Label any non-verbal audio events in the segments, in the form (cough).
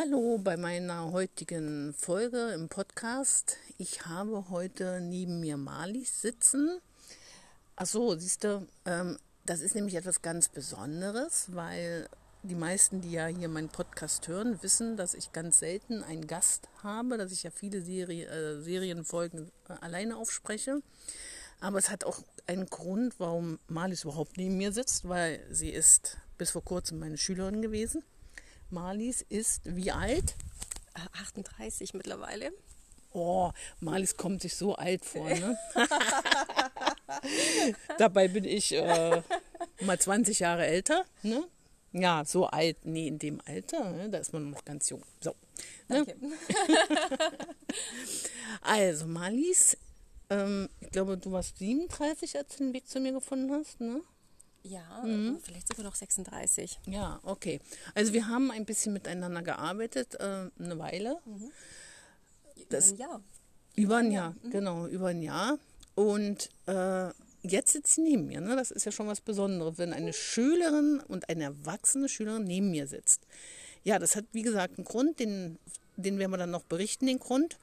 Hallo bei meiner heutigen Folge im Podcast. Ich habe heute neben mir Marlies sitzen. Ach so, siehst du, ähm, das ist nämlich etwas ganz Besonderes, weil die meisten, die ja hier meinen Podcast hören, wissen, dass ich ganz selten einen Gast habe, dass ich ja viele Serie, äh, Serienfolgen äh, alleine aufspreche. Aber es hat auch einen Grund, warum Marlies überhaupt neben mir sitzt, weil sie ist bis vor kurzem meine Schülerin gewesen. Marlies ist wie alt? 38 mittlerweile. Oh, Marlies kommt sich so alt vor, ne? (laughs) (laughs) Dabei bin ich äh, mal 20 Jahre älter, ne? Ja, so alt, nee, in dem Alter, ne? da ist man noch ganz jung. So. Ne? (laughs) also, Marlies, ähm, ich glaube, du warst 37, als du den Weg zu mir gefunden hast, ne? Ja, mhm. vielleicht sogar noch 36. Ja, okay. Also wir haben ein bisschen miteinander gearbeitet, äh, eine Weile. Mhm. Das, über ein Jahr. Über ein Jahr, mhm. genau, über ein Jahr. Und äh, jetzt sitzt sie neben mir. Ne? Das ist ja schon was Besonderes, wenn eine Schülerin und eine erwachsene Schülerin neben mir sitzt. Ja, das hat, wie gesagt, einen Grund, den, den werden wir dann noch berichten, den Grund.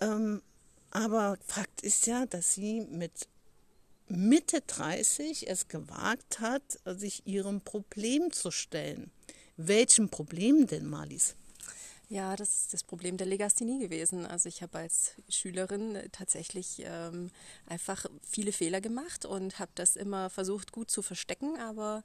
Ähm, aber Fakt ist ja, dass sie mit Mitte 30 es gewagt hat, sich ihrem Problem zu stellen. Welchem Problem denn, Marlies? Ja, das ist das Problem der Legasthenie gewesen. Also ich habe als Schülerin tatsächlich ähm, einfach viele Fehler gemacht und habe das immer versucht gut zu verstecken, aber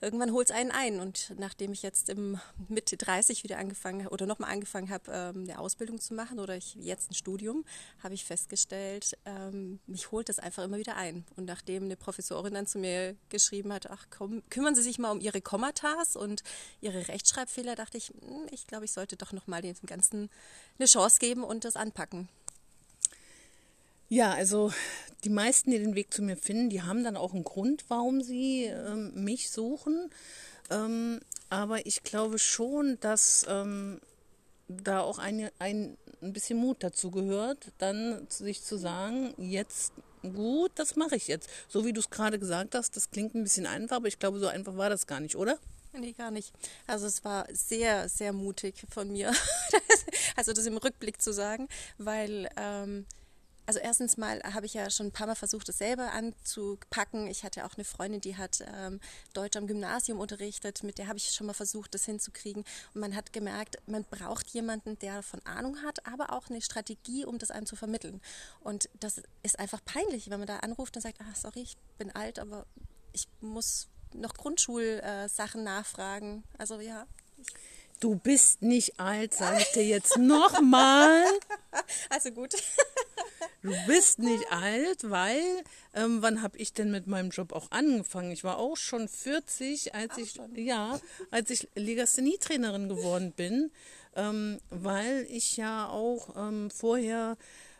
irgendwann holt es einen ein. Und nachdem ich jetzt im Mitte 30 wieder angefangen oder nochmal angefangen habe, ähm, eine Ausbildung zu machen oder ich jetzt ein Studium, habe ich festgestellt, ähm, mich holt das einfach immer wieder ein. Und nachdem eine Professorin dann zu mir geschrieben hat, ach komm, kümmern Sie sich mal um Ihre Kommatas und Ihre Rechtschreibfehler, dachte ich, hm, ich glaube, ich sollte doch nochmal dem Ganzen eine Chance geben und das anpacken. Ja, also die meisten, die den Weg zu mir finden, die haben dann auch einen Grund, warum sie ähm, mich suchen. Ähm, aber ich glaube schon, dass ähm, da auch eine, ein, ein bisschen Mut dazu gehört, dann sich zu sagen, jetzt gut, das mache ich jetzt. So wie du es gerade gesagt hast, das klingt ein bisschen einfach, aber ich glaube, so einfach war das gar nicht, oder? Nee, gar nicht. Also es war sehr, sehr mutig von mir, (laughs) also das im Rückblick zu sagen, weil ähm, also erstens mal habe ich ja schon ein paar Mal versucht, das selber anzupacken. Ich hatte auch eine Freundin, die hat ähm, Deutsch am Gymnasium unterrichtet, mit der habe ich schon mal versucht, das hinzukriegen. Und man hat gemerkt, man braucht jemanden, der davon Ahnung hat, aber auch eine Strategie, um das einem zu vermitteln. Und das ist einfach peinlich, wenn man da anruft und sagt, ach sorry, ich bin alt, aber ich muss noch Grundschulsachen äh, nachfragen. Also ja. Du bist nicht alt, sage ich dir jetzt nochmal. (laughs) Also gut. Du bist nicht alt, weil ähm, wann habe ich denn mit meinem Job auch angefangen? Ich war auch schon 40, als Ach, ich schon. ja, als ich Legasthenie-Trainerin geworden bin, ähm, weil ich ja auch ähm, vorher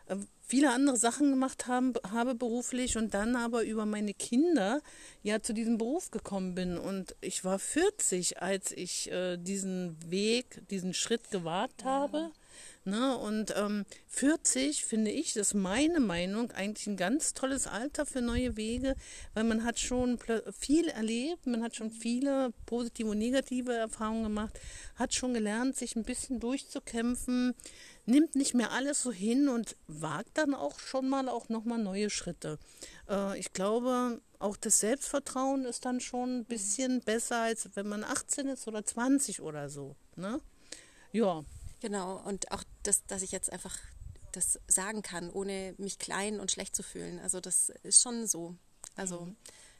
äh, viele andere Sachen gemacht haben, habe beruflich und dann aber über meine Kinder ja zu diesem Beruf gekommen bin. Und ich war 40, als ich äh, diesen Weg, diesen Schritt gewagt habe. Ne? Und ähm, 40 finde ich, das ist meine Meinung, eigentlich ein ganz tolles Alter für neue Wege, weil man hat schon viel erlebt, man hat schon viele positive und negative Erfahrungen gemacht, hat schon gelernt, sich ein bisschen durchzukämpfen, nimmt nicht mehr alles so hin und wagt dann auch schon mal auch nochmal neue Schritte. Äh, ich glaube, auch das Selbstvertrauen ist dann schon ein bisschen besser, als wenn man 18 ist oder 20 oder so. Ne? Ja, Genau, und auch, das, dass ich jetzt einfach das sagen kann, ohne mich klein und schlecht zu fühlen. Also das ist schon so. Also mhm.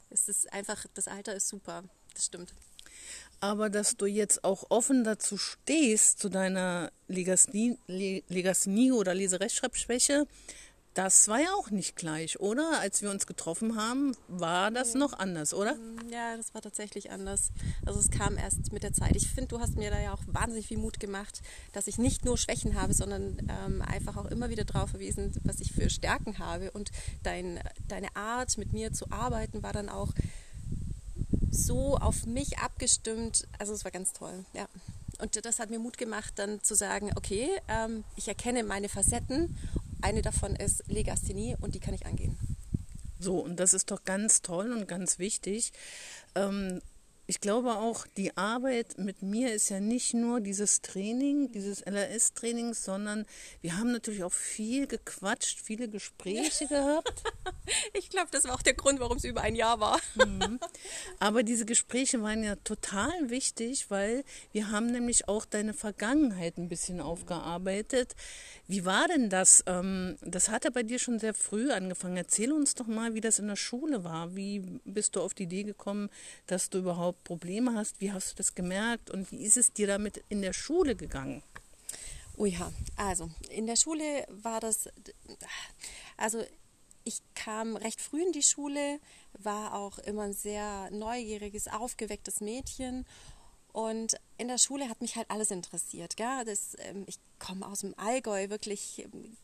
es ist einfach, das Alter ist super, das stimmt. Aber dass du jetzt auch offen dazu stehst, zu deiner Legasthenie, Legasthenie oder Leserechtschreibschwäche, das war ja auch nicht gleich, oder? Als wir uns getroffen haben, war das noch anders, oder? Mm, ja, das war tatsächlich anders. Also es kam erst mit der Zeit. Ich finde, du hast mir da ja auch wahnsinnig viel Mut gemacht, dass ich nicht nur Schwächen habe, sondern ähm, einfach auch immer wieder darauf verwiesen, was ich für Stärken habe. Und dein, deine Art, mit mir zu arbeiten, war dann auch so auf mich abgestimmt. Also es war ganz toll, ja. Und das hat mir Mut gemacht, dann zu sagen, okay, ähm, ich erkenne meine Facetten eine davon ist Legasthenie und die kann ich angehen. So, und das ist doch ganz toll und ganz wichtig. Ähm, ich glaube auch, die Arbeit mit mir ist ja nicht nur dieses Training, dieses LRS-Training, sondern wir haben natürlich auch viel gequatscht, viele Gespräche (laughs) gehabt. Ich glaube, das war auch der Grund, warum es über ein Jahr war. Mhm. Aber diese Gespräche waren ja total wichtig, weil wir haben nämlich auch deine Vergangenheit ein bisschen aufgearbeitet. Wie war denn das? Ähm, das hat ja bei dir schon sehr früh angefangen. Erzähl uns doch mal, wie das in der Schule war. Wie bist du auf die Idee gekommen, dass du überhaupt Probleme hast. Wie hast du das gemerkt und wie ist es dir damit in der Schule gegangen? Oh ja, also in der Schule war das, also ich kam recht früh in die Schule, war auch immer ein sehr neugieriges, aufgewecktes Mädchen und in der Schule hat mich halt alles interessiert. Gell? Das, ähm, ich komme aus dem Allgäu, wirklich ähm,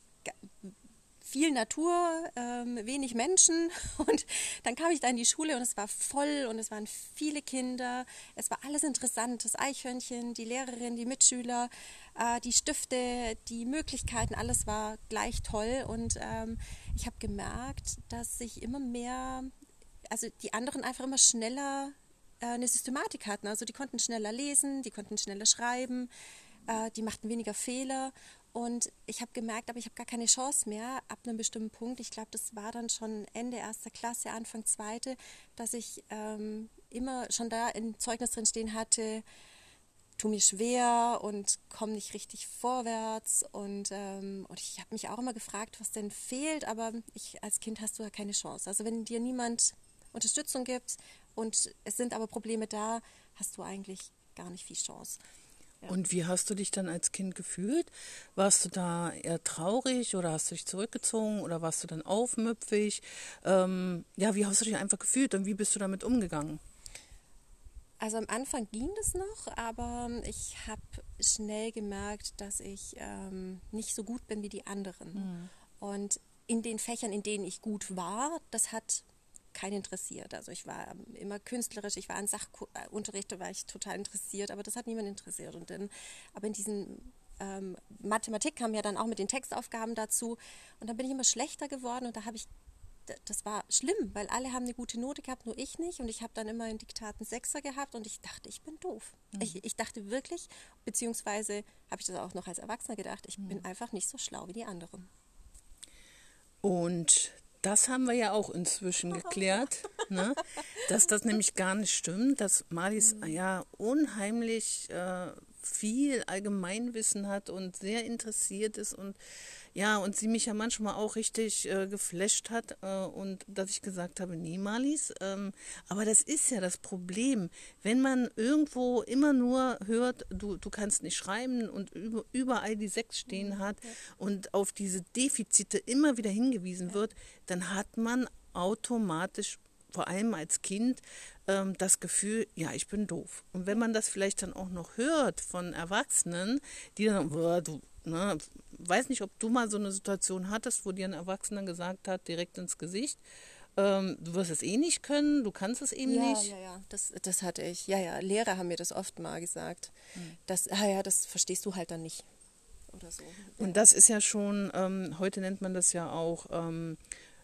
viel Natur, ähm, wenig Menschen. (laughs) Und dann kam ich da in die Schule und es war voll und es waren viele Kinder. Es war alles interessant. Das Eichhörnchen, die Lehrerin, die Mitschüler, äh, die Stifte, die Möglichkeiten, alles war gleich toll. Und ähm, ich habe gemerkt, dass sich immer mehr, also die anderen einfach immer schneller äh, eine Systematik hatten. Also die konnten schneller lesen, die konnten schneller schreiben, äh, die machten weniger Fehler. Und ich habe gemerkt, aber ich habe gar keine Chance mehr ab einem bestimmten Punkt. Ich glaube, das war dann schon Ende erster Klasse, Anfang zweite, dass ich ähm, immer schon da im Zeugnis drin stehen hatte, tu mir schwer und komme nicht richtig vorwärts. Und, ähm, und ich habe mich auch immer gefragt, was denn fehlt, aber ich, als Kind hast du ja keine Chance. Also wenn dir niemand Unterstützung gibt und es sind aber Probleme da, hast du eigentlich gar nicht viel Chance. Und wie hast du dich dann als Kind gefühlt? Warst du da eher traurig oder hast du dich zurückgezogen oder warst du dann aufmüpfig? Ähm, ja, wie hast du dich einfach gefühlt und wie bist du damit umgegangen? Also am Anfang ging das noch, aber ich habe schnell gemerkt, dass ich ähm, nicht so gut bin wie die anderen. Mhm. Und in den Fächern, in denen ich gut war, das hat keinen interessiert. Also ich war immer künstlerisch, ich war an Sachunterricht, da war ich total interessiert, aber das hat niemand interessiert. Und dann, aber in diesen ähm, Mathematik kam ja dann auch mit den Textaufgaben dazu und dann bin ich immer schlechter geworden und da habe ich das war schlimm, weil alle haben eine gute Note gehabt, nur ich nicht. Und ich habe dann immer in Diktaten Sechser gehabt und ich dachte, ich bin doof. Mhm. Ich, ich, dachte wirklich, beziehungsweise habe ich das auch noch als Erwachsener gedacht, ich mhm. bin einfach nicht so schlau wie die anderen. Und das haben wir ja auch inzwischen geklärt, ne? dass das nämlich gar nicht stimmt, dass Malis mhm. ja unheimlich äh, viel Allgemeinwissen hat und sehr interessiert ist und ja, und sie mich ja manchmal auch richtig äh, geflasht hat äh, und dass ich gesagt habe, nee, Malis, ähm, aber das ist ja das Problem, wenn man irgendwo immer nur hört, du, du kannst nicht schreiben und über, überall die Sechs stehen mhm, hat ja. und auf diese Defizite immer wieder hingewiesen ja. wird, dann hat man automatisch vor allem als Kind ähm, das Gefühl, ja, ich bin doof. Und wenn man das vielleicht dann auch noch hört von Erwachsenen, die dann, du, ne, weiß nicht, ob du mal so eine Situation hattest, wo dir ein Erwachsener gesagt hat, direkt ins Gesicht, ähm, du wirst es eh nicht können, du kannst es eben ja, nicht. Ja, ja, das, das hatte ich. Ja, ja, Lehrer haben mir das oft mal gesagt. Hm. Das, ah ja, das verstehst du halt dann nicht. Oder so. Und das ist ja schon, ähm, heute nennt man das ja auch ähm,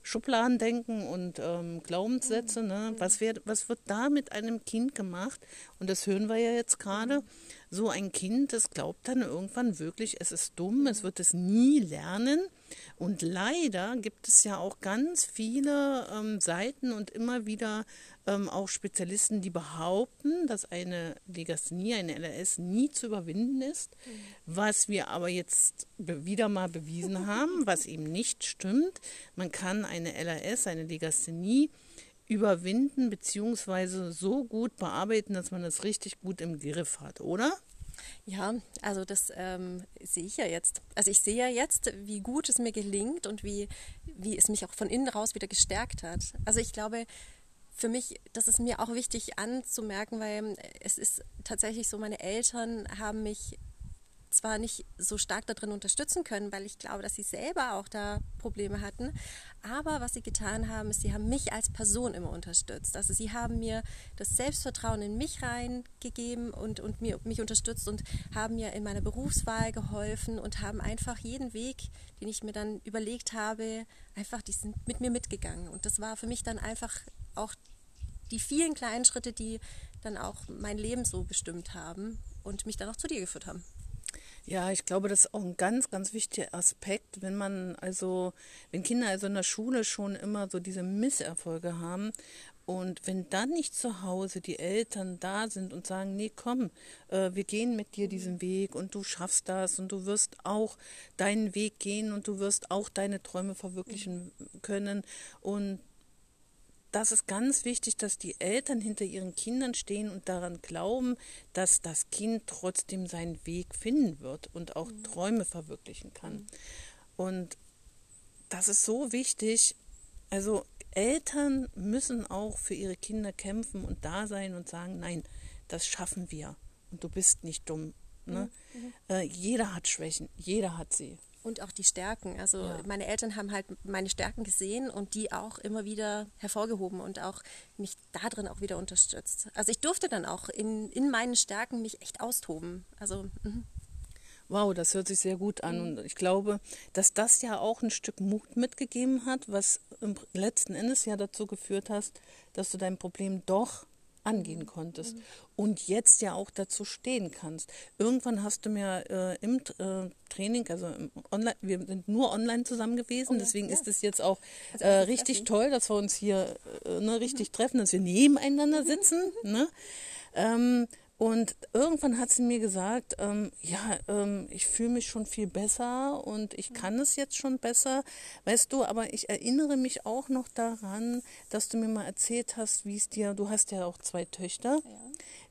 Schubladendenken und ähm, Glaubenssätze. Ne? Mhm. Was, wird, was wird da mit einem Kind gemacht? Und das hören wir ja jetzt gerade. Mhm. So ein Kind, das glaubt dann irgendwann wirklich, es ist dumm, es wird es nie lernen. Und leider gibt es ja auch ganz viele ähm, Seiten und immer wieder ähm, auch Spezialisten, die behaupten, dass eine Legasthenie, eine LRS nie zu überwinden ist, mhm. was wir aber jetzt wieder mal bewiesen (laughs) haben, was eben nicht stimmt. Man kann eine LRS, eine Legasthenie überwinden beziehungsweise so gut bearbeiten, dass man das richtig gut im Griff hat, oder? Ja, also das ähm, sehe ich ja jetzt. Also ich sehe ja jetzt, wie gut es mir gelingt und wie, wie es mich auch von innen raus wieder gestärkt hat. Also ich glaube, für mich, das ist mir auch wichtig anzumerken, weil es ist tatsächlich so, meine Eltern haben mich zwar nicht so stark darin unterstützen können, weil ich glaube, dass sie selber auch da Probleme hatten, aber was sie getan haben, ist, sie haben mich als Person immer unterstützt. Also sie haben mir das Selbstvertrauen in mich reingegeben und, und mir, mich unterstützt und haben mir in meiner Berufswahl geholfen und haben einfach jeden Weg, den ich mir dann überlegt habe, einfach, die sind mit mir mitgegangen. Und das war für mich dann einfach auch die vielen kleinen Schritte, die dann auch mein Leben so bestimmt haben und mich dann auch zu dir geführt haben. Ja, ich glaube, das ist auch ein ganz, ganz wichtiger Aspekt, wenn man also, wenn Kinder also in der Schule schon immer so diese Misserfolge haben und wenn dann nicht zu Hause die Eltern da sind und sagen, nee, komm, äh, wir gehen mit dir diesen Weg und du schaffst das und du wirst auch deinen Weg gehen und du wirst auch deine Träume verwirklichen können und das ist ganz wichtig, dass die Eltern hinter ihren Kindern stehen und daran glauben, dass das Kind trotzdem seinen Weg finden wird und auch mhm. Träume verwirklichen kann. Mhm. Und das ist so wichtig. Also Eltern müssen auch für ihre Kinder kämpfen und da sein und sagen, nein, das schaffen wir. Und du bist nicht dumm. Ne? Mhm. Äh, jeder hat Schwächen, jeder hat sie. Und auch die Stärken. Also ja. meine Eltern haben halt meine Stärken gesehen und die auch immer wieder hervorgehoben und auch mich darin auch wieder unterstützt. Also ich durfte dann auch in, in meinen Stärken mich echt austoben. Also mh. Wow, das hört sich sehr gut an. Mhm. Und ich glaube, dass das ja auch ein Stück Mut mitgegeben hat, was im letzten Endes ja dazu geführt hast, dass du dein Problem doch angehen konntest mhm. und jetzt ja auch dazu stehen kannst. Irgendwann hast du mir äh, im äh, Training, also im Online, wir sind nur online zusammen gewesen, oh, deswegen ja. ist es jetzt auch also, äh, richtig toll, dass wir uns hier äh, ne, richtig mhm. treffen, dass wir nebeneinander sitzen. ne? Ähm, und irgendwann hat sie mir gesagt, ähm, ja, ähm, ich fühle mich schon viel besser und ich kann es jetzt schon besser. Weißt du, aber ich erinnere mich auch noch daran, dass du mir mal erzählt hast, wie es dir, du hast ja auch zwei Töchter, ja.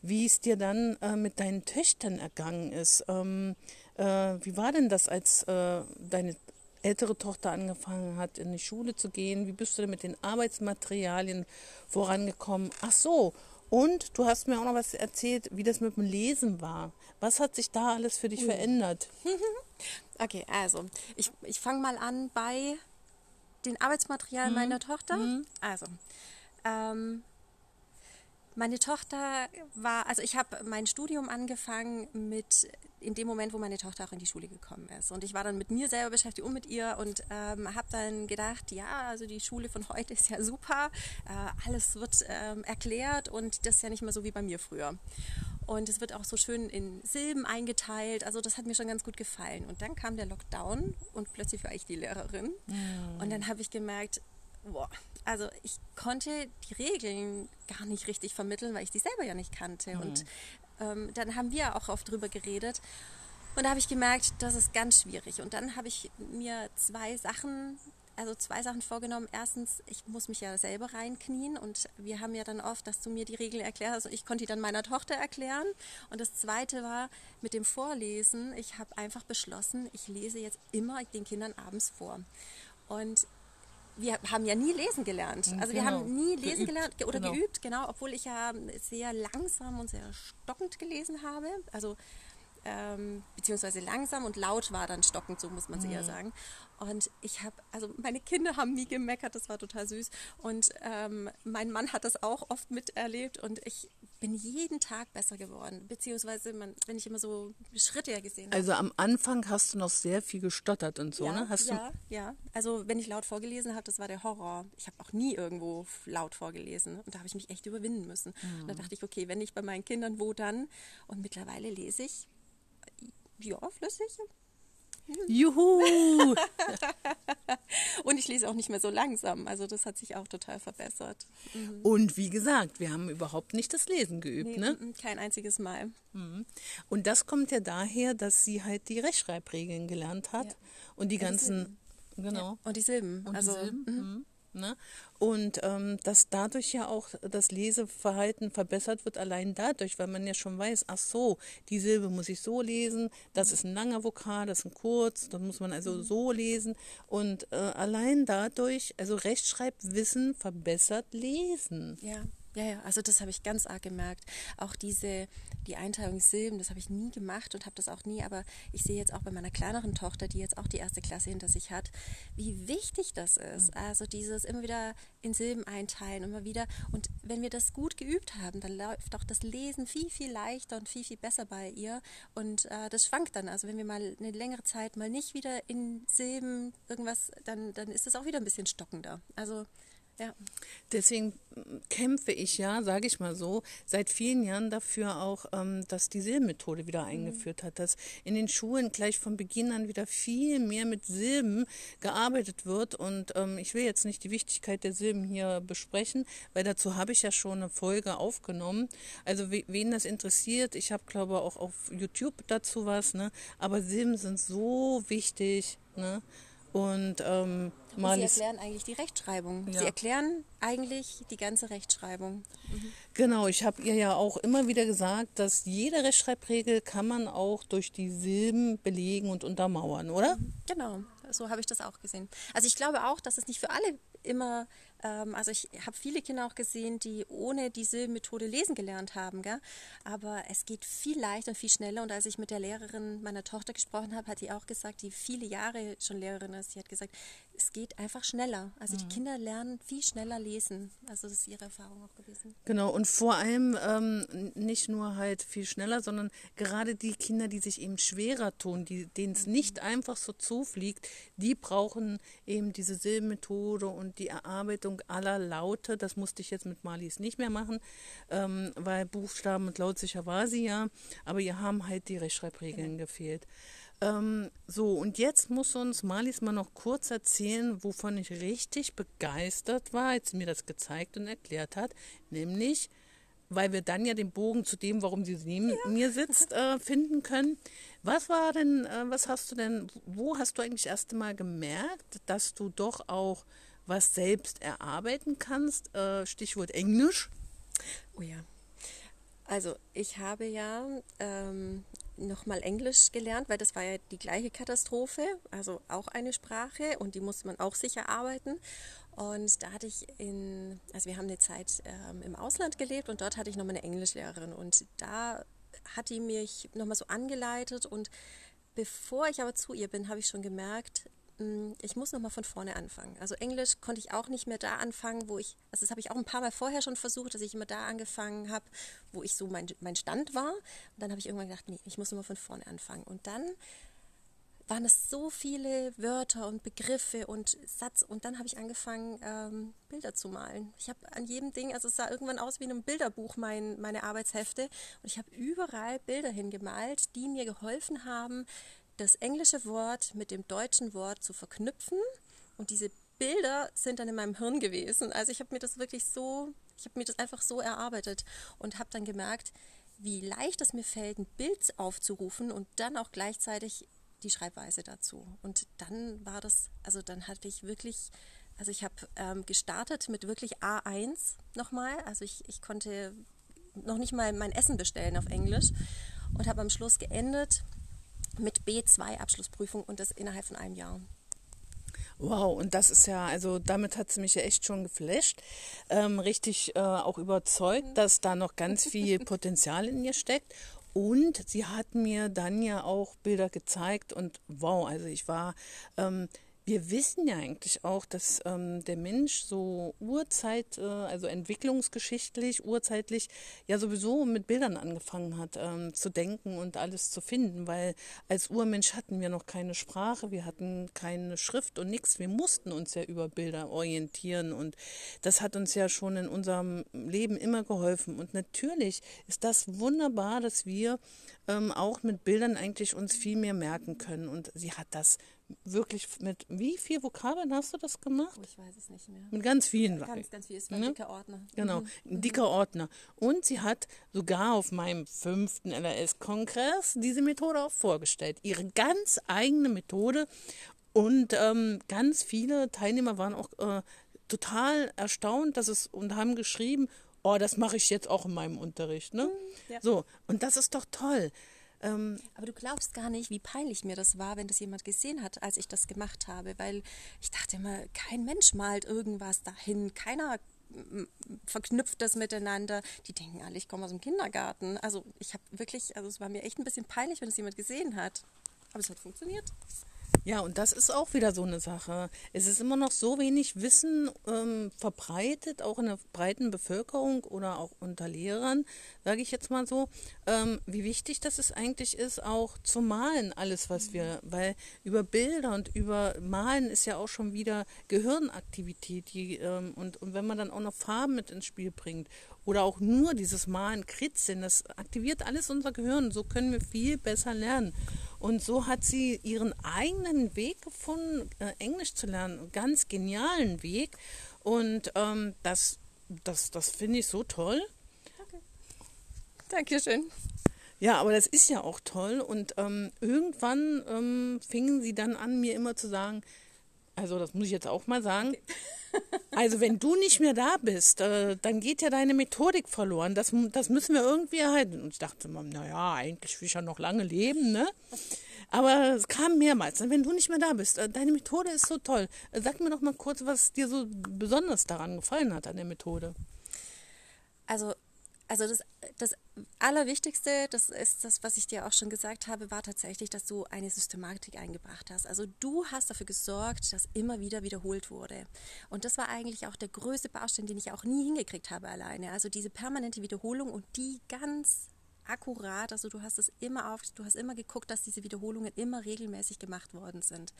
wie es dir dann äh, mit deinen Töchtern ergangen ist. Ähm, äh, wie war denn das, als äh, deine ältere Tochter angefangen hat, in die Schule zu gehen? Wie bist du denn mit den Arbeitsmaterialien vorangekommen? Ach so, und du hast mir auch noch was erzählt, wie das mit dem Lesen war. Was hat sich da alles für dich mhm. verändert? (laughs) Okay, also ich, ich fange mal an bei den Arbeitsmaterialien mhm. meiner Tochter. Mhm. Also, ähm, meine Tochter war, also ich habe mein Studium angefangen mit in dem Moment, wo meine Tochter auch in die Schule gekommen ist. Und ich war dann mit mir selber beschäftigt und mit ihr und ähm, habe dann gedacht, ja, also die Schule von heute ist ja super, äh, alles wird ähm, erklärt und das ist ja nicht mehr so wie bei mir früher. Und es wird auch so schön in Silben eingeteilt. Also das hat mir schon ganz gut gefallen. Und dann kam der Lockdown und plötzlich war ich die Lehrerin. Mhm. Und dann habe ich gemerkt, boah, also ich konnte die Regeln gar nicht richtig vermitteln, weil ich die selber ja nicht kannte. Mhm. Und ähm, dann haben wir auch oft drüber geredet. Und da habe ich gemerkt, das ist ganz schwierig. Und dann habe ich mir zwei Sachen, also zwei Sachen vorgenommen. Erstens, ich muss mich ja selber reinknien und wir haben ja dann oft, dass du mir die Regeln erklärst. Also ich konnte die dann meiner Tochter erklären. Und das zweite war mit dem Vorlesen. Ich habe einfach beschlossen, ich lese jetzt immer den Kindern abends vor. Und wir haben ja nie lesen gelernt. Mhm, also genau. wir haben nie lesen geübt. gelernt oder genau. geübt, genau, obwohl ich ja sehr langsam und sehr stockend gelesen habe. Also ähm, beziehungsweise langsam und laut war dann stockend, so muss man es mhm. eher sagen. Und ich habe, also meine Kinder haben nie gemeckert, das war total süß. Und ähm, mein Mann hat das auch oft miterlebt und ich bin jeden Tag besser geworden, beziehungsweise man, wenn ich immer so Schritte ja gesehen habe. Also am Anfang hast du noch sehr viel gestottert und so, ja, ne? Hast ja, du ja. Also wenn ich laut vorgelesen habe, das war der Horror. Ich habe auch nie irgendwo laut vorgelesen und da habe ich mich echt überwinden müssen. Mhm. Und da dachte ich, okay, wenn nicht bei meinen Kindern, wo dann? Und mittlerweile lese ich ja, flüssig. Juhu! (laughs) und ich lese auch nicht mehr so langsam. Also das hat sich auch total verbessert. Mhm. Und wie gesagt, wir haben überhaupt nicht das Lesen geübt, nee, ne? Kein einziges Mal. Mhm. Und das kommt ja daher, dass sie halt die Rechtschreibregeln gelernt hat ja. und die ganzen, genau. Ja. Und die Silben. Und also, die Silben. Mhm. mhm. Ne? Und ähm, dass dadurch ja auch das Leseverhalten verbessert wird, allein dadurch, weil man ja schon weiß, ach so, die Silbe muss ich so lesen, das ist ein langer Vokal, das ist ein kurz, das muss man also so lesen. Und äh, allein dadurch, also Rechtschreibwissen verbessert Lesen. Ja. Ja, ja, also das habe ich ganz arg gemerkt. Auch diese, die Einteilung Silben, das habe ich nie gemacht und habe das auch nie, aber ich sehe jetzt auch bei meiner kleineren Tochter, die jetzt auch die erste Klasse hinter sich hat, wie wichtig das ist. Mhm. Also dieses immer wieder in Silben einteilen, immer wieder. Und wenn wir das gut geübt haben, dann läuft auch das Lesen viel, viel leichter und viel, viel besser bei ihr. Und äh, das schwankt dann. Also wenn wir mal eine längere Zeit mal nicht wieder in Silben irgendwas, dann, dann ist das auch wieder ein bisschen stockender. Also Ja. Deswegen kämpfe ich ja, sage ich mal so, seit vielen Jahren dafür auch, ähm, dass die Silbenmethode wieder eingeführt hat, dass in den Schulen gleich von Beginn an wieder viel mehr mit Silben gearbeitet wird. Und ähm, ich will jetzt nicht die Wichtigkeit der Silben hier besprechen, weil dazu habe ich ja schon eine Folge aufgenommen. Also wen das interessiert, ich habe glaube auch auf YouTube dazu was, ne? Aber Silben sind so wichtig, ne? Und ähm, Sie erklären eigentlich die Rechtschreibung. Ja. Sie erklären eigentlich die ganze Rechtschreibung. Mhm. Genau, ich habe ihr ja auch immer wieder gesagt, dass jede Rechtschreibregel kann man auch durch die Silben belegen und untermauern, oder? Genau, so habe ich das auch gesehen. Also ich glaube auch, dass es nicht für alle immer also ich habe viele Kinder auch gesehen, die ohne diese Methode lesen gelernt haben. Gell? Aber es geht viel leichter und viel schneller. Und als ich mit der Lehrerin meiner Tochter gesprochen habe, hat die auch gesagt, die viele Jahre schon Lehrerin ist, die hat gesagt, es geht einfach schneller. Also mhm. die Kinder lernen viel schneller lesen. Also das ist ihre Erfahrung auch gewesen. Genau, und vor allem ähm, nicht nur halt viel schneller, sondern gerade die Kinder, die sich eben schwerer tun, denen es mhm. nicht einfach so zufliegt, die brauchen eben diese Silbenmethode und die Erarbeitung aller Laute. Das musste ich jetzt mit Marlies nicht mehr machen, ähm, weil Buchstaben und lautsicher war sie ja, aber ihr haben halt die Rechtschreibregeln genau. gefehlt. Ähm, so, und jetzt muss uns Marlies mal noch kurz erzählen, wovon ich richtig begeistert war, als sie mir das gezeigt und erklärt hat, nämlich, weil wir dann ja den Bogen zu dem, warum sie neben ja. mir sitzt, äh, finden können. Was war denn, äh, was hast du denn, wo hast du eigentlich erst einmal gemerkt, dass du doch auch was selbst erarbeiten kannst? Äh, Stichwort Englisch. Oh ja. Also ich habe ja ähm, nochmal Englisch gelernt, weil das war ja die gleiche Katastrophe, also auch eine Sprache und die musste man auch sicher arbeiten. Und da hatte ich in, also wir haben eine Zeit ähm, im Ausland gelebt und dort hatte ich nochmal eine Englischlehrerin und da hat die mich nochmal so angeleitet und bevor ich aber zu ihr bin, habe ich schon gemerkt, ich muss nochmal von vorne anfangen. Also Englisch konnte ich auch nicht mehr da anfangen, wo ich, also das habe ich auch ein paar Mal vorher schon versucht, dass ich immer da angefangen habe, wo ich so mein, mein Stand war. Und dann habe ich irgendwann gedacht, nee, ich muss nochmal von vorne anfangen. Und dann waren es so viele Wörter und Begriffe und Satz und dann habe ich angefangen, ähm, Bilder zu malen. Ich habe an jedem Ding, also es sah irgendwann aus wie in einem Bilderbuch, mein, meine Arbeitshefte und ich habe überall Bilder hingemalt, die mir geholfen haben, das englische Wort mit dem deutschen Wort zu verknüpfen. Und diese Bilder sind dann in meinem Hirn gewesen. Also ich habe mir das wirklich so, ich habe mir das einfach so erarbeitet und habe dann gemerkt, wie leicht es mir fällt, ein Bild aufzurufen und dann auch gleichzeitig die Schreibweise dazu. Und dann war das, also dann hatte ich wirklich, also ich habe ähm, gestartet mit wirklich A1 nochmal. Also ich, ich konnte noch nicht mal mein Essen bestellen auf Englisch und habe am Schluss geendet mit B2 Abschlussprüfung und das innerhalb von einem Jahr. Wow, und das ist ja, also damit hat sie mich ja echt schon geflasht, ähm, richtig äh, auch überzeugt, dass da noch ganz (laughs) viel Potenzial in ihr steckt. Und sie hat mir dann ja auch Bilder gezeigt und wow, also ich war ähm, wir wissen ja eigentlich auch, dass ähm, der Mensch so urzeit, äh, also entwicklungsgeschichtlich, urzeitlich ja sowieso mit Bildern angefangen hat ähm, zu denken und alles zu finden, weil als Urmensch hatten wir noch keine Sprache, wir hatten keine Schrift und nichts. Wir mussten uns ja über Bilder orientieren und das hat uns ja schon in unserem Leben immer geholfen. Und natürlich ist das wunderbar, dass wir ähm, auch mit Bildern eigentlich uns viel mehr merken können. Und sie hat das wirklich mit wie viel Vokabeln hast du das gemacht? Oh, ich weiß es nicht mehr. Mit ganz vielen. Ja, ganz, ganz viel. Es war ein ne? dicker Ordner. Genau, mhm. ein dicker Ordner. Und sie hat sogar auf meinem fünften LRS-Kongress diese Methode auch vorgestellt. Ihre ganz eigene Methode. Und ähm, ganz viele Teilnehmer waren auch äh, total erstaunt, dass es und haben geschrieben, oh, das mache ich jetzt auch in meinem Unterricht. Ne? Mhm, ja. So, und das ist doch toll. Ähm, Aber du glaubst gar nicht, wie peinlich mir das war, wenn das jemand gesehen hat, als ich das gemacht habe, weil ich dachte immer, kein Mensch malt irgendwas dahin, keiner verknüpft das miteinander. Die denken alle, ich komme aus dem Kindergarten. Also ich habe wirklich, also es war mir echt ein bisschen peinlich, wenn es jemand gesehen hat. Aber es hat funktioniert. Ja, und das ist auch wieder so eine Sache. Es ist immer noch so wenig Wissen ähm, verbreitet, auch in der breiten Bevölkerung oder auch unter Lehrern, sage ich jetzt mal so, ähm, wie wichtig das es eigentlich ist, auch zu malen, alles, was wir, weil über Bilder und über Malen ist ja auch schon wieder Gehirnaktivität. Die, ähm, und, und wenn man dann auch noch Farben mit ins Spiel bringt oder auch nur dieses Malen, Kritzeln, das aktiviert alles unser Gehirn. So können wir viel besser lernen. Und so hat sie ihren eigenen Weg gefunden, äh, Englisch zu lernen. Einen ganz genialen Weg. Und ähm, das, das, das finde ich so toll. Okay. Dankeschön. Ja, aber das ist ja auch toll. Und ähm, irgendwann ähm, fingen sie dann an, mir immer zu sagen, also das muss ich jetzt auch mal sagen. (laughs) Also wenn du nicht mehr da bist, äh, dann geht ja deine Methodik verloren. Das, das müssen wir irgendwie erhalten. Und ich dachte mal, naja, eigentlich will ich ja noch lange leben, ne? Aber es kam mehrmals. Wenn du nicht mehr da bist, äh, deine Methode ist so toll. Äh, sag mir doch mal kurz, was dir so besonders daran gefallen hat, an der Methode. Also also das, das Allerwichtigste, das ist das, was ich dir auch schon gesagt habe, war tatsächlich, dass du eine Systematik eingebracht hast. Also du hast dafür gesorgt, dass immer wieder wiederholt wurde. Und das war eigentlich auch der größte Baustein, den ich auch nie hingekriegt habe alleine. Also diese permanente Wiederholung und die ganz akkurat, also du hast es immer auf, du hast immer geguckt, dass diese Wiederholungen immer regelmäßig gemacht worden sind.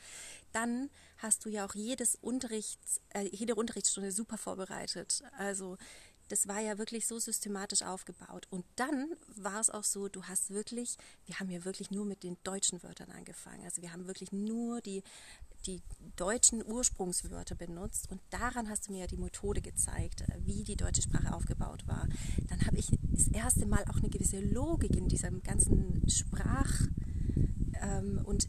Dann hast du ja auch jedes Unterrichts, äh, jede Unterrichtsstunde super vorbereitet. Also das war ja wirklich so systematisch aufgebaut. Und dann war es auch so, du hast wirklich, wir haben ja wirklich nur mit den deutschen Wörtern angefangen. Also wir haben wirklich nur die, die deutschen Ursprungswörter benutzt und daran hast du mir ja die Methode gezeigt, wie die deutsche Sprache aufgebaut war. Dann habe ich das erste Mal auch eine gewisse Logik in diesem ganzen Sprach- ähm, und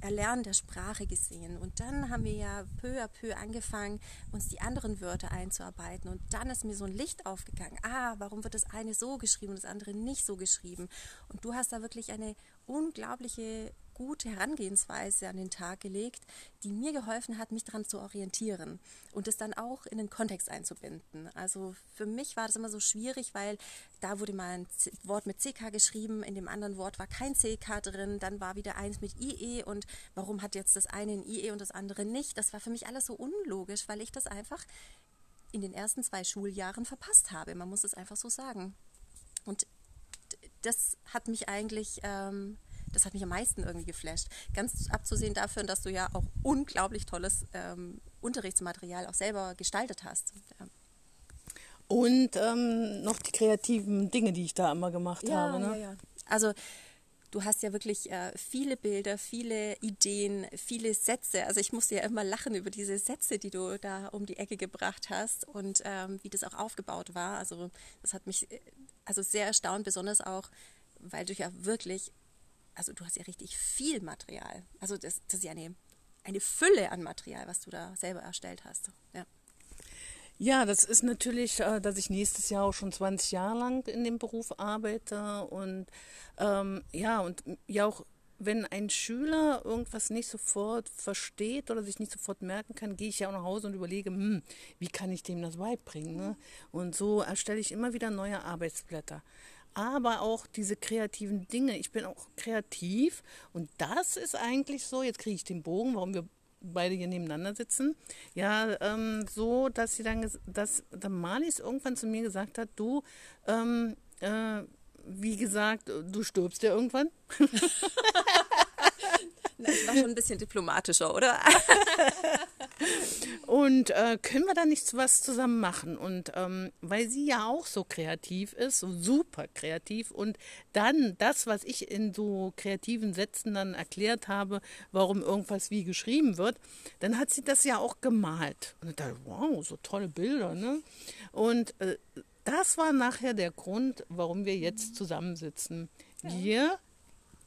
Erlernen der Sprache gesehen. Und dann haben wir ja peu à peu angefangen, uns die anderen Wörter einzuarbeiten. Und dann ist mir so ein Licht aufgegangen. Ah, warum wird das eine so geschrieben und das andere nicht so geschrieben? Und du hast da wirklich eine unglaubliche gute Herangehensweise an den Tag gelegt, die mir geholfen hat, mich daran zu orientieren und es dann auch in den Kontext einzubinden. Also für mich war das immer so schwierig, weil da wurde mal ein Wort mit CK geschrieben, in dem anderen Wort war kein CK drin, dann war wieder eins mit IE und warum hat jetzt das eine ein IE und das andere nicht? Das war für mich alles so unlogisch, weil ich das einfach in den ersten zwei Schuljahren verpasst habe. Man muss es einfach so sagen. Und das hat mich eigentlich ähm, das hat mich am meisten irgendwie geflasht. Ganz abzusehen dafür, dass du ja auch unglaublich tolles ähm, Unterrichtsmaterial auch selber gestaltet hast. Ja. Und ähm, noch die kreativen Dinge, die ich da immer gemacht ja, habe. Ne? Ja, ja. Also du hast ja wirklich äh, viele Bilder, viele Ideen, viele Sätze. Also ich musste ja immer lachen über diese Sätze, die du da um die Ecke gebracht hast und ähm, wie das auch aufgebaut war. Also das hat mich äh, also sehr erstaunt, besonders auch, weil du ja wirklich also du hast ja richtig viel Material. Also das, das ist ja eine, eine Fülle an Material, was du da selber erstellt hast. Ja. Ja, das ist natürlich, äh, dass ich nächstes Jahr auch schon 20 Jahre lang in dem Beruf arbeite und ähm, ja, und ja auch wenn ein Schüler irgendwas nicht sofort versteht oder sich nicht sofort merken kann, gehe ich ja auch nach Hause und überlege, hm, wie kann ich dem das beibringen? Ne? Und so erstelle ich immer wieder neue Arbeitsblätter aber auch diese kreativen Dinge. Ich bin auch kreativ und das ist eigentlich so, jetzt kriege ich den Bogen, warum wir beide hier nebeneinander sitzen. Ja, ähm, so, dass sie dann, dass der Malis irgendwann zu mir gesagt hat, du, ähm, äh, wie gesagt, du stirbst ja irgendwann. (laughs) Das war schon ein bisschen diplomatischer, oder? (laughs) und äh, können wir da nicht was zusammen machen? Und ähm, weil sie ja auch so kreativ ist, so super kreativ und dann das, was ich in so kreativen Sätzen dann erklärt habe, warum irgendwas wie geschrieben wird, dann hat sie das ja auch gemalt. Und ich dachte, wow, so tolle Bilder, ne? Und äh, das war nachher der Grund, warum wir jetzt zusammensitzen. Wir,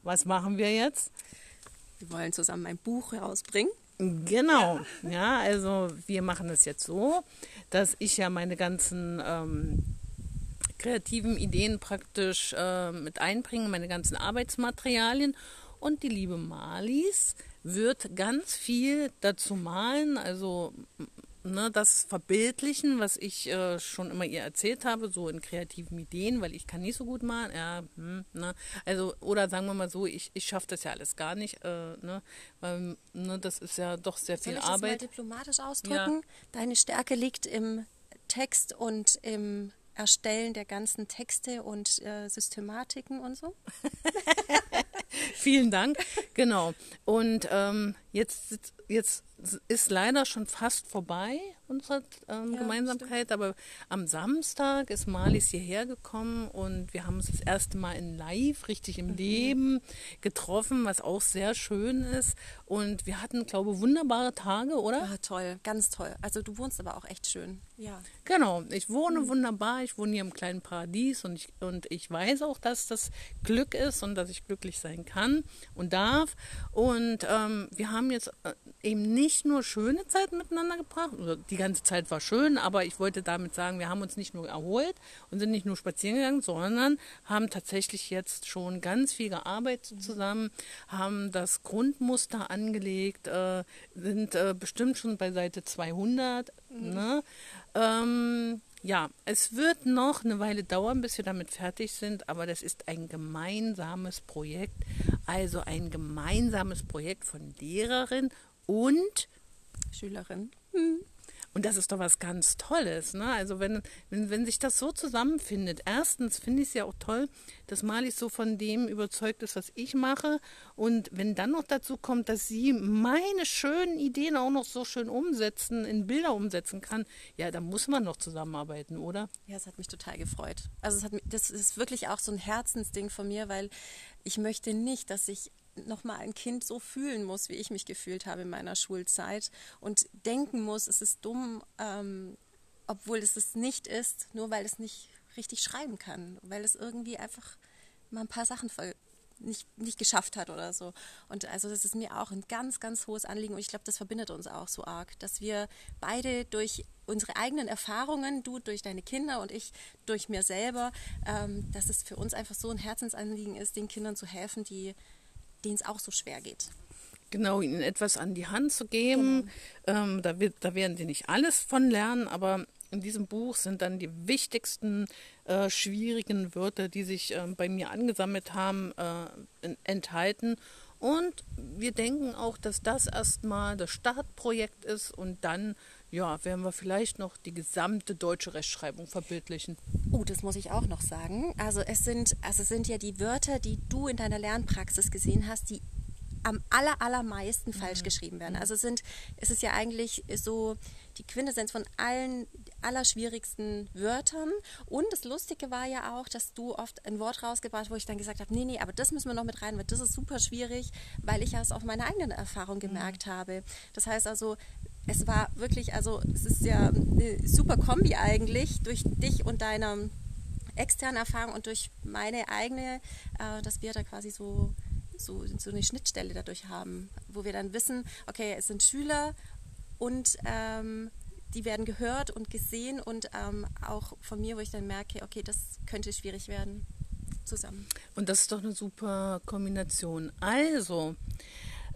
was machen wir jetzt? Wir wollen zusammen ein Buch herausbringen. Genau, ja. ja, also wir machen es jetzt so, dass ich ja meine ganzen ähm, kreativen Ideen praktisch äh, mit einbringe, meine ganzen Arbeitsmaterialien und die liebe Malis wird ganz viel dazu malen, also ne, das verbildlichen, was ich äh, schon immer ihr erzählt habe, so in kreativen Ideen, weil ich kann nicht so gut malen. Ja, hm, ne, also oder sagen wir mal so, ich, ich schaffe das ja alles gar nicht, äh, ne, weil ne, das ist ja doch sehr viel Soll ich Arbeit. Das mal diplomatisch ausdrücken. Ja. Deine Stärke liegt im Text und im Erstellen der ganzen Texte und äh, Systematiken und so. (laughs) Vielen Dank. Genau. Und ähm, jetzt, jetzt ist leider schon fast vorbei, unsere ähm, ja, Gemeinsamkeit. Stimmt. Aber am Samstag ist Marlies hierher gekommen und wir haben uns das erste Mal in Live, richtig im mhm. Leben getroffen, was auch sehr schön ist. Und wir hatten, glaube ich, wunderbare Tage, oder? Ja, toll, ganz toll. Also du wohnst aber auch echt schön. Ja. Genau, ich wohne mhm. wunderbar. Ich wohne hier im kleinen Paradies und ich, und ich weiß auch, dass das Glück ist und dass ich glücklich sein kann und darf. Und ähm, wir haben jetzt äh, eben nicht nur schöne Zeiten miteinander gebracht. Also die ganze Zeit war schön, aber ich wollte damit sagen, wir haben uns nicht nur erholt und sind nicht nur spazieren gegangen, sondern haben tatsächlich jetzt schon ganz viel gearbeitet zusammen, haben das Grundmuster angelegt, äh, sind äh, bestimmt schon bei Seite 200. Mhm. Ne? Ähm, ja, es wird noch eine Weile dauern, bis wir damit fertig sind, aber das ist ein gemeinsames Projekt, also ein gemeinsames Projekt von Lehrerin und Schülerin. Hm. Und das ist doch was ganz Tolles. Ne? Also wenn, wenn, wenn sich das so zusammenfindet, erstens finde ich es ja auch toll, dass Marlies so von dem überzeugt ist, was ich mache. Und wenn dann noch dazu kommt, dass sie meine schönen Ideen auch noch so schön umsetzen, in Bilder umsetzen kann, ja, dann muss man noch zusammenarbeiten, oder? Ja, es hat mich total gefreut. Also es hat, das ist wirklich auch so ein Herzensding von mir, weil ich möchte nicht, dass sich nochmal ein Kind so fühlen muss, wie ich mich gefühlt habe in meiner Schulzeit und denken muss, es ist dumm, ähm, obwohl es es nicht ist, nur weil es nicht richtig schreiben kann, weil es irgendwie einfach mal ein paar Sachen nicht, nicht geschafft hat oder so. Und also das ist mir auch ein ganz, ganz hohes Anliegen und ich glaube, das verbindet uns auch so arg, dass wir beide durch unsere eigenen Erfahrungen, du durch deine Kinder und ich durch mir selber, ähm, dass es für uns einfach so ein Herzensanliegen ist, den Kindern zu helfen, die denen es auch so schwer geht. Genau, ihnen etwas an die Hand zu geben. Genau. Ähm, da, wird, da werden sie nicht alles von lernen, aber in diesem Buch sind dann die wichtigsten äh, schwierigen Wörter, die sich äh, bei mir angesammelt haben, äh, enthalten. Und wir denken auch, dass das erstmal das Startprojekt ist und dann ja, werden wir vielleicht noch die gesamte deutsche Rechtschreibung verbildlichen. Oh, das muss ich auch noch sagen. Also es sind, also es sind ja die Wörter, die du in deiner Lernpraxis gesehen hast, die am aller, allermeisten falsch mhm. geschrieben werden. Also es sind, es ist ja eigentlich so die Quintessenz von allen allerschwierigsten Wörtern. Und das Lustige war ja auch, dass du oft ein Wort rausgebracht, wo ich dann gesagt habe, nee, nee, aber das müssen wir noch mit rein, weil das ist super schwierig, weil ich ja es auf meiner eigenen Erfahrung mhm. gemerkt mhm. habe. Das heißt also, es war wirklich, also es ist ja eine super Kombi eigentlich durch dich und deine externen Erfahrung und durch meine eigene, äh, dass wir da quasi so, so, so eine Schnittstelle dadurch haben, wo wir dann wissen, okay, es sind Schüler und ähm, die werden gehört und gesehen und ähm, auch von mir, wo ich dann merke, okay, das könnte schwierig werden zusammen. Und das ist doch eine super Kombination. Also,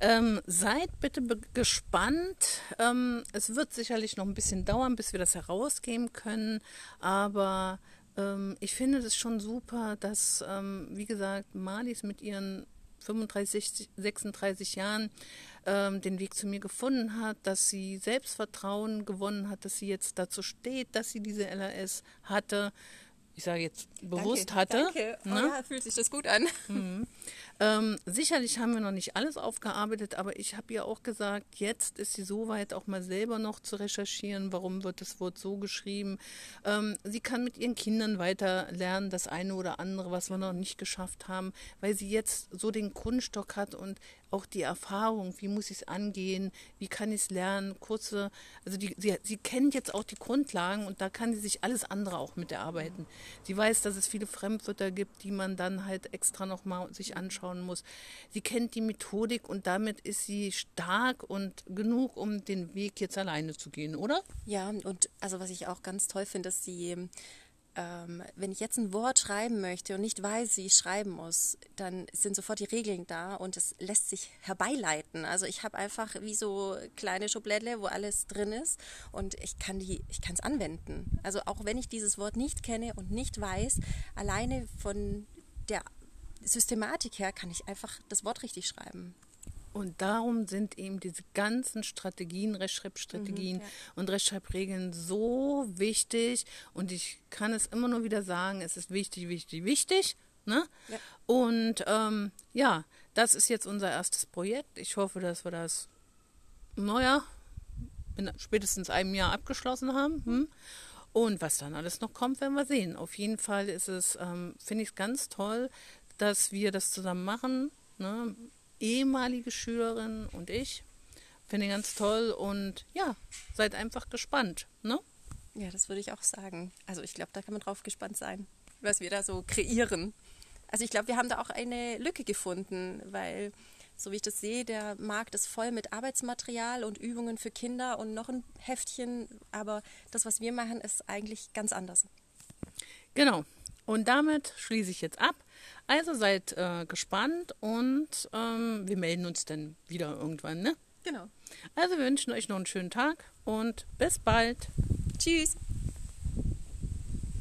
ähm, seid bitte gespannt. Ähm, es wird sicherlich noch ein bisschen dauern, bis wir das herausgeben können, aber ähm, ich finde es schon super, dass, ähm, wie gesagt, Malis mit ihren 35, 36 Jahren ähm, den Weg zu mir gefunden hat, dass sie Selbstvertrauen gewonnen hat, dass sie jetzt dazu steht, dass sie diese LRS hatte ich sage jetzt bewusst danke, hatte. Danke. Oh, ne? ja, fühlt sich das gut an. Mhm. Ähm, sicherlich haben wir noch nicht alles aufgearbeitet, aber ich habe ihr auch gesagt, jetzt ist sie so weit, auch mal selber noch zu recherchieren, warum wird das Wort so geschrieben. Ähm, sie kann mit ihren Kindern weiter lernen, das eine oder andere, was wir noch nicht geschafft haben, weil sie jetzt so den Kunststock hat und auch die Erfahrung, wie muss ich es angehen, wie kann ich es lernen, kurze, also die, sie, sie kennt jetzt auch die Grundlagen und da kann sie sich alles andere auch mit erarbeiten. Sie weiß, dass es viele Fremdwörter gibt, die man dann halt extra nochmal sich anschauen muss. Sie kennt die Methodik und damit ist sie stark und genug, um den Weg jetzt alleine zu gehen, oder? Ja, und also was ich auch ganz toll finde, dass sie ähm, wenn ich jetzt ein Wort schreiben möchte und nicht weiß, wie ich schreiben muss, dann sind sofort die Regeln da und es lässt sich herbeileiten. Also ich habe einfach wie so kleine Schublädle, wo alles drin ist und ich kann die, ich kann es anwenden. Also auch wenn ich dieses Wort nicht kenne und nicht weiß, alleine von der Systematik her kann ich einfach das Wort richtig schreiben. Und darum sind eben diese ganzen Strategien, Rechtschreibstrategien mhm, ja. und Rechtschreibregeln so wichtig. Und ich kann es immer nur wieder sagen, es ist wichtig, wichtig, wichtig. Ne? Ja. Und ähm, ja, das ist jetzt unser erstes Projekt. Ich hoffe, dass wir das neuer in spätestens einem Jahr abgeschlossen haben. Hm? Und was dann alles noch kommt, werden wir sehen. Auf jeden Fall ist es, ähm, finde ich es ganz toll, dass wir das zusammen machen. Ne? ehemalige Schülerin und ich. Finde ich ganz toll und ja, seid einfach gespannt. Ne? Ja, das würde ich auch sagen. Also ich glaube, da kann man drauf gespannt sein, was wir da so kreieren. Also ich glaube, wir haben da auch eine Lücke gefunden, weil so wie ich das sehe, der Markt ist voll mit Arbeitsmaterial und Übungen für Kinder und noch ein Heftchen, aber das, was wir machen, ist eigentlich ganz anders. Genau. Und damit schließe ich jetzt ab. Also seid äh, gespannt und ähm, wir melden uns dann wieder irgendwann, ne? Genau. Also wir wünschen euch noch einen schönen Tag und bis bald. Tschüss.